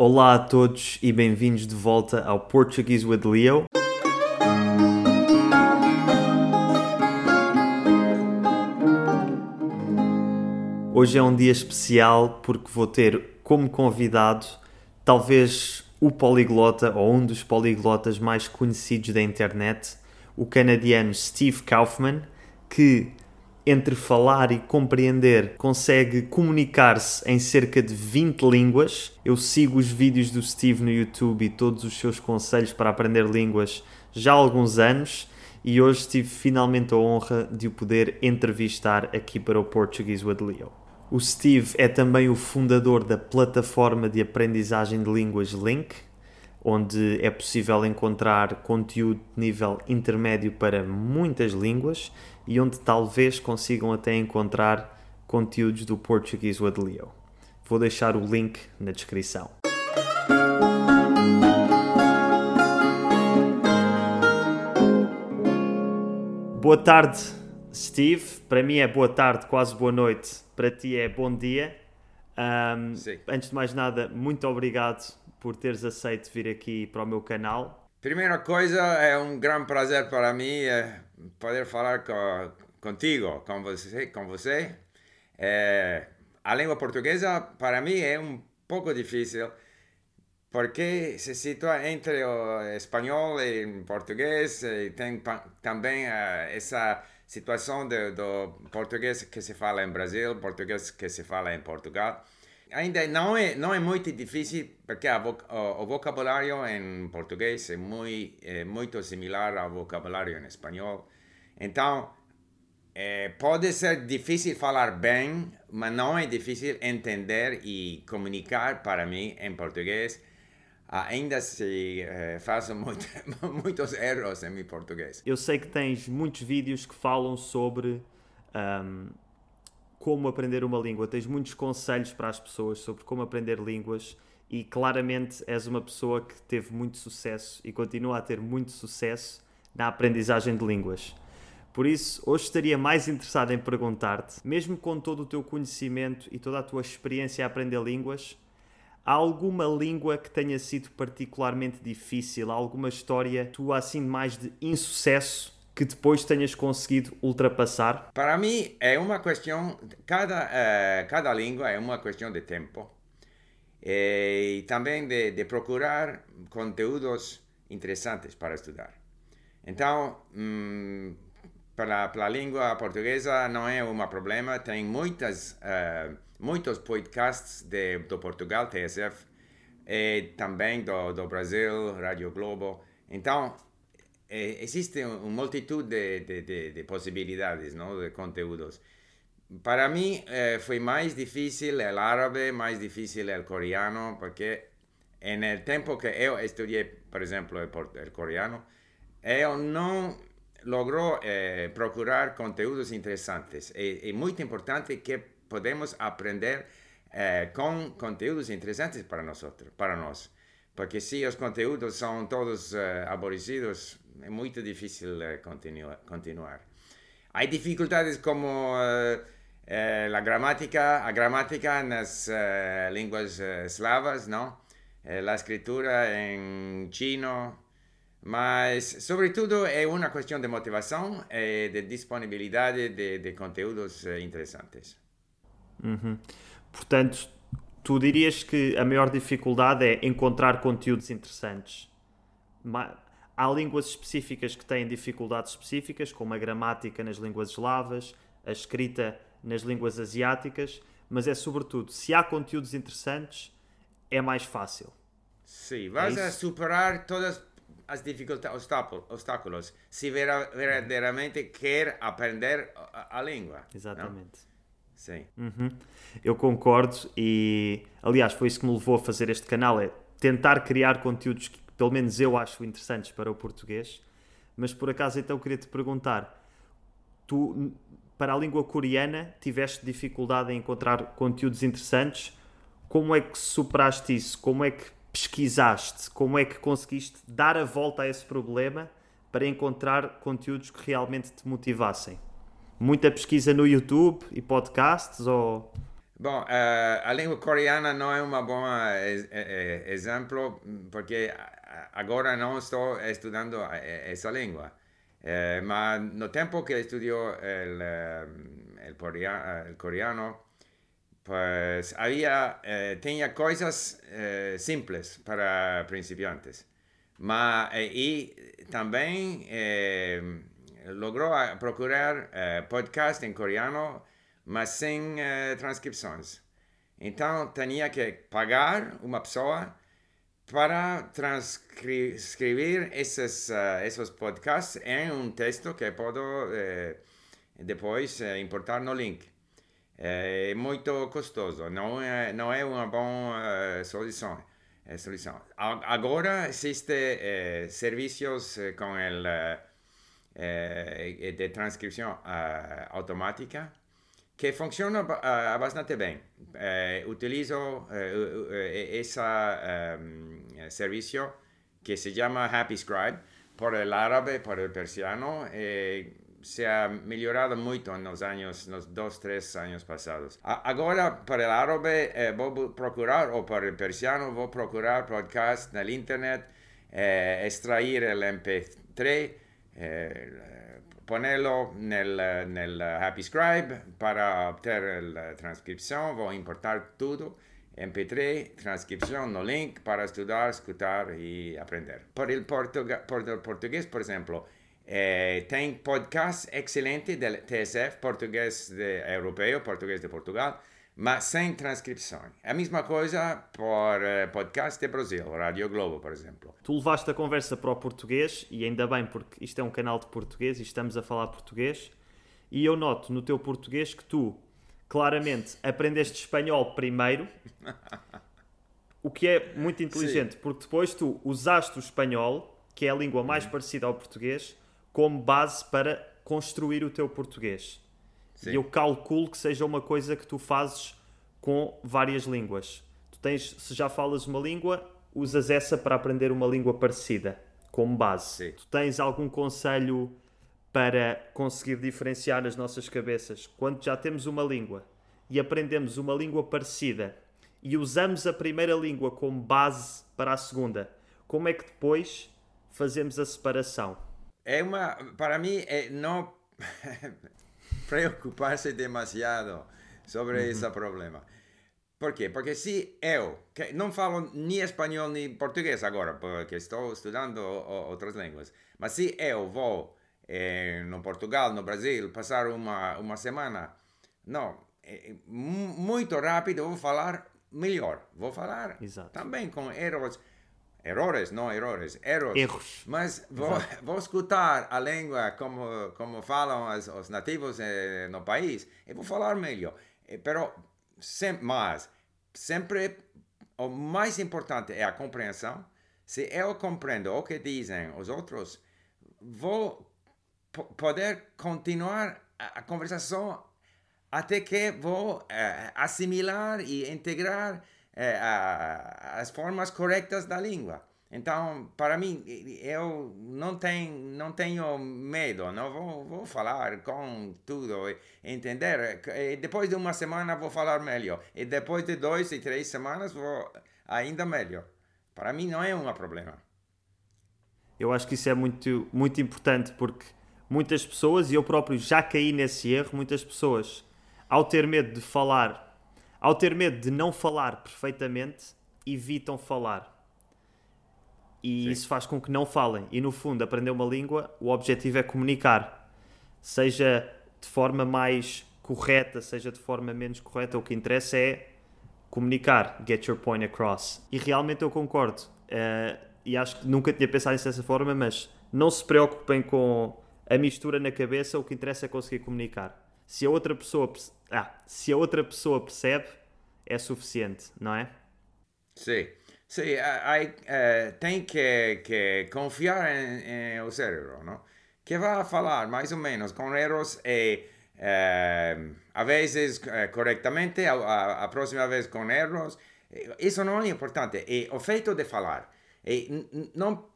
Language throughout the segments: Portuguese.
Olá a todos e bem-vindos de volta ao Portuguese with Leo. Hoje é um dia especial porque vou ter como convidado talvez o poliglota ou um dos poliglotas mais conhecidos da internet, o canadiano Steve Kaufman, que entre falar e compreender consegue comunicar-se em cerca de 20 línguas. Eu sigo os vídeos do Steve no YouTube e todos os seus conselhos para aprender línguas já há alguns anos e hoje tive finalmente a honra de o poder entrevistar aqui para o Portuguese with Leo. O Steve é também o fundador da plataforma de aprendizagem de línguas Link, onde é possível encontrar conteúdo de nível intermédio para muitas línguas e onde talvez consigam até encontrar conteúdos do Português with Leo. Vou deixar o link na descrição. Boa tarde, Steve. Para mim é boa tarde, quase boa noite. Para ti é bom dia. Um, antes de mais nada, muito obrigado por teres aceito vir aqui para o meu canal. Primeira coisa, é um grande prazer para mim é poder falar com, contigo, com você. Com você. É, a língua portuguesa, para mim, é um pouco difícil, porque se situa entre o espanhol e o português, e tem também uh, essa situação de, do português que se fala em Brasil, português que se fala em Portugal. Ainda não é, não é muito difícil, porque o, o, vocabulário em português é muito, é muito similar ao vocabulário em espanhol. Então, é, pode ser difícil falar bem, mas não é difícil entender e comunicar para mim em português. Ainda se é, faço muito, muitos erros em meu português. Eu sei que tens muitos vídeos que falam sobre um, como aprender uma língua, tens muitos conselhos para as pessoas sobre como aprender línguas e claramente és uma pessoa que teve muito sucesso e continua a ter muito sucesso na aprendizagem de línguas. Por isso, hoje estaria mais interessado em perguntar-te, mesmo com todo o teu conhecimento e toda a tua experiência a aprender línguas, há alguma língua que tenha sido particularmente difícil? Há alguma história tua assim mais de insucesso que depois tenhas conseguido ultrapassar? Para mim é uma questão, cada, uh, cada língua é uma questão de tempo e também de, de procurar conteúdos interessantes para estudar. Então, para, para a língua portuguesa não é um problema, tem muitas, uh, muitos podcasts de, do Portugal, TSF, e também do, do Brasil, Rádio Globo. Então, eh, existe uma multitud de, de, de, de, possibilidades, ¿no? de conteúdos. Para mí eh, fue más difícil el árabe, más difícil el coreano, porque en el tiempo que yo estudié, por ejemplo, el, el coreano, yo no logró eh, procurar conteúdos interesantes. Es, muy importante que podemos aprender eh, con conteúdos interesantes para nosotros, para nosotros. Porque si los conteúdos son todos eh, aborrecidos, é muito difícil uh, continua, continuar. Há dificuldades como uh, uh, a gramática, a gramática nas línguas eslavas, não? a escritura em chino, mas, sobretudo, é uma questão de motivação e de disponibilidade de, de conteúdos interessantes. Uhum. Portanto, tu dirias que a maior dificuldade é encontrar conteúdos interessantes há línguas específicas que têm dificuldades específicas, como a gramática nas línguas eslavas, a escrita nas línguas asiáticas, mas é sobretudo, se há conteúdos interessantes, é mais fácil. Sim, vais é a superar todas as dificuldades, obstáculos, se verdadeiramente quer aprender a, a língua. Exatamente. Não? Sim. Uhum. Eu concordo e, aliás, foi isso que me levou a fazer este canal, é tentar criar conteúdos que pelo menos eu acho interessantes para o português. Mas por acaso então queria te perguntar: tu, para a língua coreana, tiveste dificuldade em encontrar conteúdos interessantes? Como é que superaste isso? Como é que pesquisaste? Como é que conseguiste dar a volta a esse problema para encontrar conteúdos que realmente te motivassem? Muita pesquisa no YouTube e podcasts ou Bom, uh, a língua coreana não é um bom exemplo, porque agora não estou estudando essa língua. Eh, mas no tempo que el, el coreano, pues había, eh, tenía cosas eh, simples para principiantes. Ma, y también logró procurar podcast en coreano, mas sin transcripciones. Entonces tenía que pagar una persona para transcribir esos, uh, esos podcasts em um texto que posso eh, depois eh, importar no link. É muito custoso, não é, não é uma boa solução. Solução. Agora existem eh, serviços com el, de transcrição automática que funciona uh, bastante bem. Uh, utilizo uh, esse serviço que se chama Happy Scribe por el árabe, por el persiano. se ha melhorado muito nos anos, nos dois, três anos passados. A, agora, para o árabe, eh, vou procurar, ou para o persiano, vou procurar podcast na internet, eh, extrair o MP3, eh, ponerlo nel, nel Happy Scribe para obtener la transcripción, voy a importar todo, MP3, transcripción, no link para estudiar, escuchar y aprender. Por el, por el portugués, por ejemplo, eh, tengo podcast excelente del TSF, portugués de, europeo, portugués de Portugal, mas sem transcrição. A mesma coisa por uh, podcast de Brasil, Rádio Globo, por exemplo. Tu levaste a conversa para o português, e ainda bem, porque isto é um canal de português e estamos a falar português, e eu noto no teu português que tu, claramente, aprendeste espanhol primeiro, o que é muito inteligente, Sim. porque depois tu usaste o espanhol, que é a língua mais uhum. parecida ao português, como base para construir o teu português. Sim. E eu calculo que seja uma coisa que tu fazes com várias línguas. Tu tens, se já falas uma língua, usas essa para aprender uma língua parecida, como base. Sim. Tu tens algum conselho para conseguir diferenciar as nossas cabeças quando já temos uma língua e aprendemos uma língua parecida e usamos a primeira língua como base para a segunda? Como é que depois fazemos a separação? É uma, para mim, é não preocupar-se demasiado sobre uhum. esse problema. Por quê? Porque se eu, que não falo nem espanhol nem português agora, porque estou estudando outras línguas, mas se eu vou eh, no Portugal, no Brasil, passar uma, uma semana, não, é, muito rápido vou falar melhor. Vou falar Exato. também com erros errores, não errores, erros. Erros. Mas vou, vou escutar a língua como, como falam os, os nativos eh, no país e vou falar melhor. Eh, pero, sem, mas, sempre o mais importante é a compreensão. Se eu compreendo o que dizem os outros, vou poder continuar a, a conversação até que vou eh, assimilar e integrar é, a, as formas corretas da língua. Então, para mim, eu não tenho, não tenho medo, não vou, vou falar com tudo, entender. E depois de uma semana vou falar melhor. E depois de dois e três semanas vou ainda melhor. Para mim não é um problema. Eu acho que isso é muito, muito importante porque muitas pessoas, e eu próprio já caí nesse erro, muitas pessoas, ao ter medo de falar ao ter medo de não falar perfeitamente, evitam falar. E Sim. isso faz com que não falem. E no fundo, aprender uma língua, o objetivo é comunicar. Seja de forma mais correta, seja de forma menos correta, o que interessa é comunicar, get your point across. E realmente eu concordo. Uh, e acho que nunca tinha pensado nisso dessa forma, mas não se preocupem com a mistura na cabeça, o que interessa é conseguir comunicar. Se a outra pessoa ah, se a outra pessoa percebe, é suficiente, não é? Sim. Sim, uh, tem que, que confiar em, o cérebro, não? Que vai falar mais ou menos com erros e uh, a vezes uh, corretamente, a, a, a, próxima vez com erros. Isso não é importante. É o feito de falar. E não,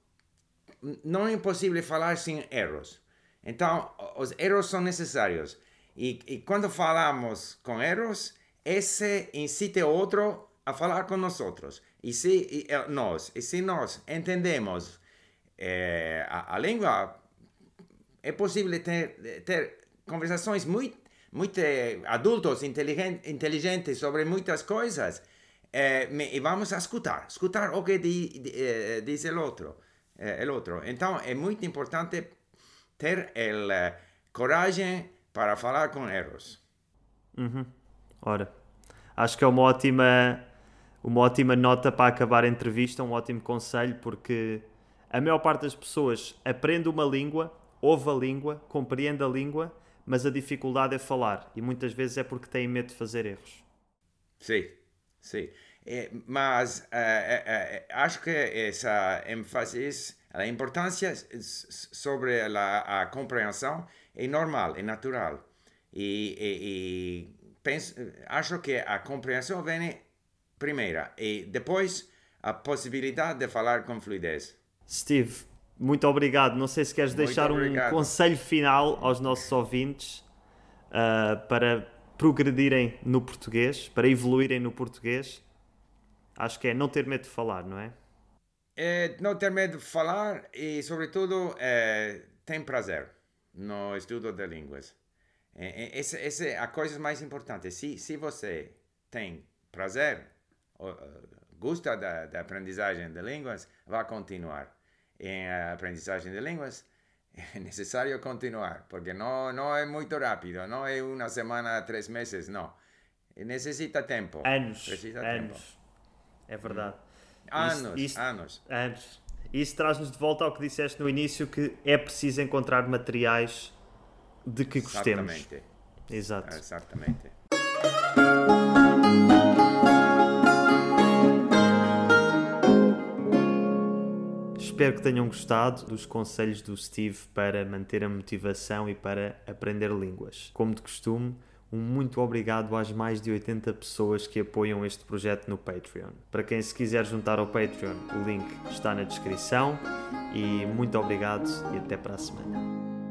não é possível falar sem erros. Então, os erros são necessários. E, e quando falamos com erros, esse incite outro a falar com nós outros. E se e, eh, nós, e se nós entendemos eh, a, a, língua, é possível ter, ter conversações muito, muito adultos, inteligentes sobre muitas coisas. Eh, e vamos escutar, escutar o que di, di, eh, diz o outro, eh, o outro. Então, é muito importante ter a coragem para falar com erros. Uhum. Ora, acho que é uma ótima, uma ótima nota para acabar a entrevista, um ótimo conselho, porque a maior parte das pessoas aprende uma língua, ouve a língua, compreende a língua, mas a dificuldade é falar e muitas vezes é porque têm medo de fazer erros. Sim, sim. É, mas é, é, acho que essa ênfase, a importância sobre a, a compreensão é normal, é natural. E, e, e penso, acho que a compreensão vem primeira e depois a possibilidade de falar com fluidez. Steve, muito obrigado. Não sei se queres muito deixar obrigado. um conselho final aos nossos ouvintes uh, para progredirem no português, para evoluírem no português. Acho que é não ter medo de falar, não é? É não ter medo de falar e, sobretudo, é, tem prazer no estudo de línguas. É, essa, essa é a coisa mais importante. Se, se você tem prazer, gosta da, da aprendizagem de línguas, vá continuar em aprendizagem de línguas. É necessário continuar, porque não, não é muito rápido, não é uma semana, três meses, não. Necessita tempo. Anos. Precisa anos. Tempo. É verdade. Anos, isso, anos. Anos. Isso traz-nos de volta ao que disseste no início, que é preciso encontrar materiais de que gostemos. Exatamente. Exato. Exatamente. Espero que tenham gostado dos conselhos do Steve para manter a motivação e para aprender línguas. Como de costume, um muito obrigado às mais de 80 pessoas que apoiam este projeto no Patreon. Para quem se quiser juntar ao Patreon, o link está na descrição. E muito obrigado e até para a semana.